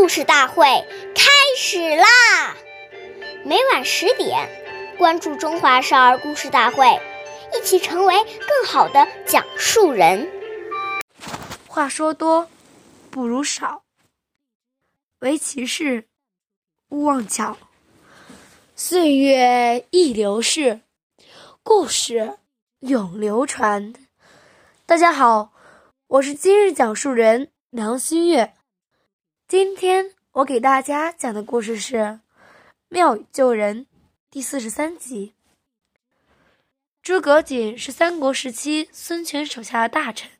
故事大会开始啦！每晚十点，关注《中华少儿故事大会》，一起成为更好的讲述人。话说多不如少，唯其事勿忘巧。岁月易流逝，故事永流传。大家好，我是今日讲述人梁新月。今天我给大家讲的故事是《妙语救人》第四十三集。诸葛瑾是三国时期孙权手下的大臣，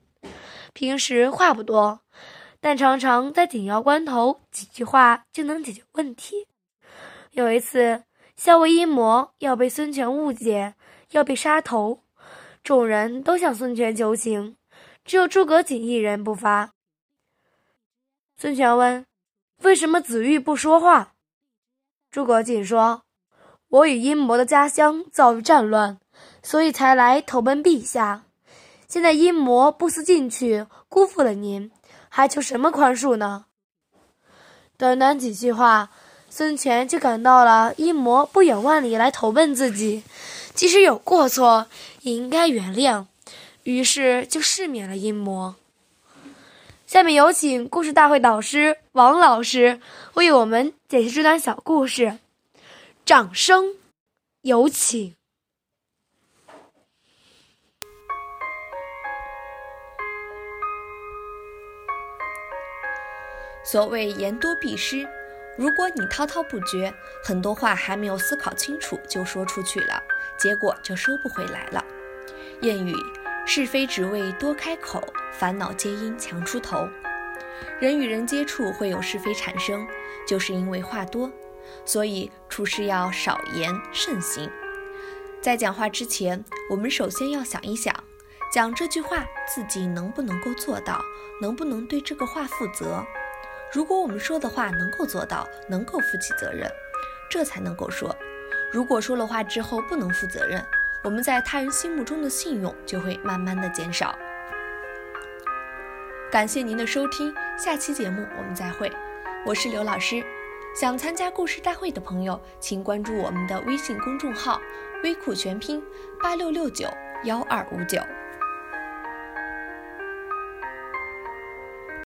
平时话不多，但常常在紧要关头几句话就能解决问题。有一次，校尉阴谋要被孙权误解，要被杀头，众人都向孙权求情，只有诸葛瑾一人不发。孙权问：“为什么子玉不说话？”诸葛瑾说：“我与阴谋的家乡遭遇战乱，所以才来投奔陛下。现在阴谋不思进取，辜负了您，还求什么宽恕呢？”短短几句话，孙权就感到了阴谋不远万里来投奔自己，即使有过错，也应该原谅，于是就赦免了阴谋。下面有请故事大会导师王老师为我们解释这段小故事，掌声有请。所谓言多必失，如果你滔滔不绝，很多话还没有思考清楚就说出去了，结果就收不回来了。谚语。是非只为多开口，烦恼皆因强出头。人与人接触会有是非产生，就是因为话多。所以处事要少言慎行。在讲话之前，我们首先要想一想，讲这句话自己能不能够做到，能不能对这个话负责。如果我们说的话能够做到，能够负起责任，这才能够说。如果说了话之后不能负责任，我们在他人心目中的信用就会慢慢的减少。感谢您的收听，下期节目我们再会。我是刘老师，想参加故事大会的朋友，请关注我们的微信公众号“微库全拼八六六九幺二五九”。